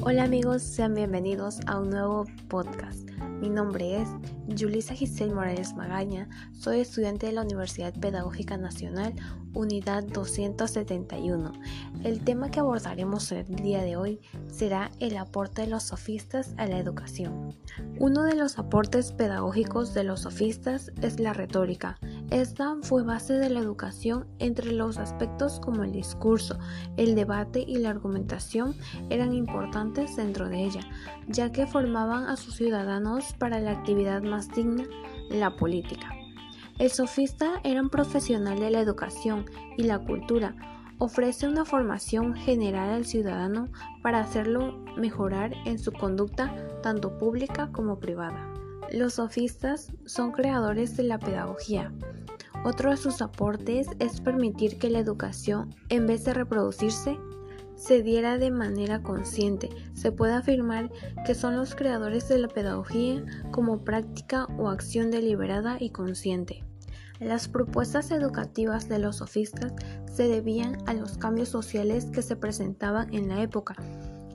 Hola amigos, sean bienvenidos a un nuevo podcast. Mi nombre es Julisa Giselle Morales Magaña, soy estudiante de la Universidad Pedagógica Nacional, Unidad 271. El tema que abordaremos el día de hoy será el aporte de los sofistas a la educación. Uno de los aportes pedagógicos de los sofistas es la retórica. Esta fue base de la educación entre los aspectos como el discurso, el debate y la argumentación eran importantes dentro de ella, ya que formaban a sus ciudadanos para la actividad más digna, la política. El sofista era un profesional de la educación y la cultura, ofrece una formación general al ciudadano para hacerlo mejorar en su conducta tanto pública como privada. Los sofistas son creadores de la pedagogía. Otro de sus aportes es permitir que la educación, en vez de reproducirse, se diera de manera consciente. Se puede afirmar que son los creadores de la pedagogía como práctica o acción deliberada y consciente. Las propuestas educativas de los sofistas se debían a los cambios sociales que se presentaban en la época,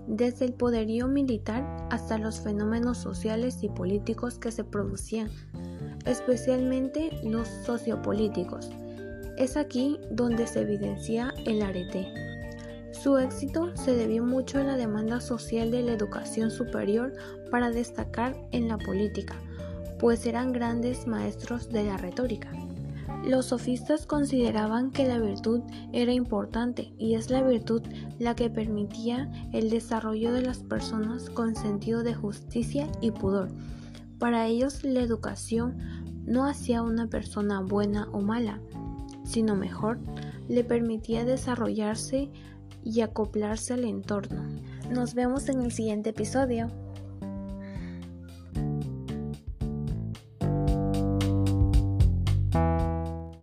desde el poderío militar hasta los fenómenos sociales y políticos que se producían, especialmente los sociopolíticos. Es aquí donde se evidencia el arete. Su éxito se debió mucho a la demanda social de la educación superior para destacar en la política, pues eran grandes maestros de la retórica. Los sofistas consideraban que la virtud era importante y es la virtud la que permitía el desarrollo de las personas con sentido de justicia y pudor. Para ellos la educación no hacía una persona buena o mala, sino mejor, le permitía desarrollarse y acoplarse al entorno. Nos vemos en el siguiente episodio.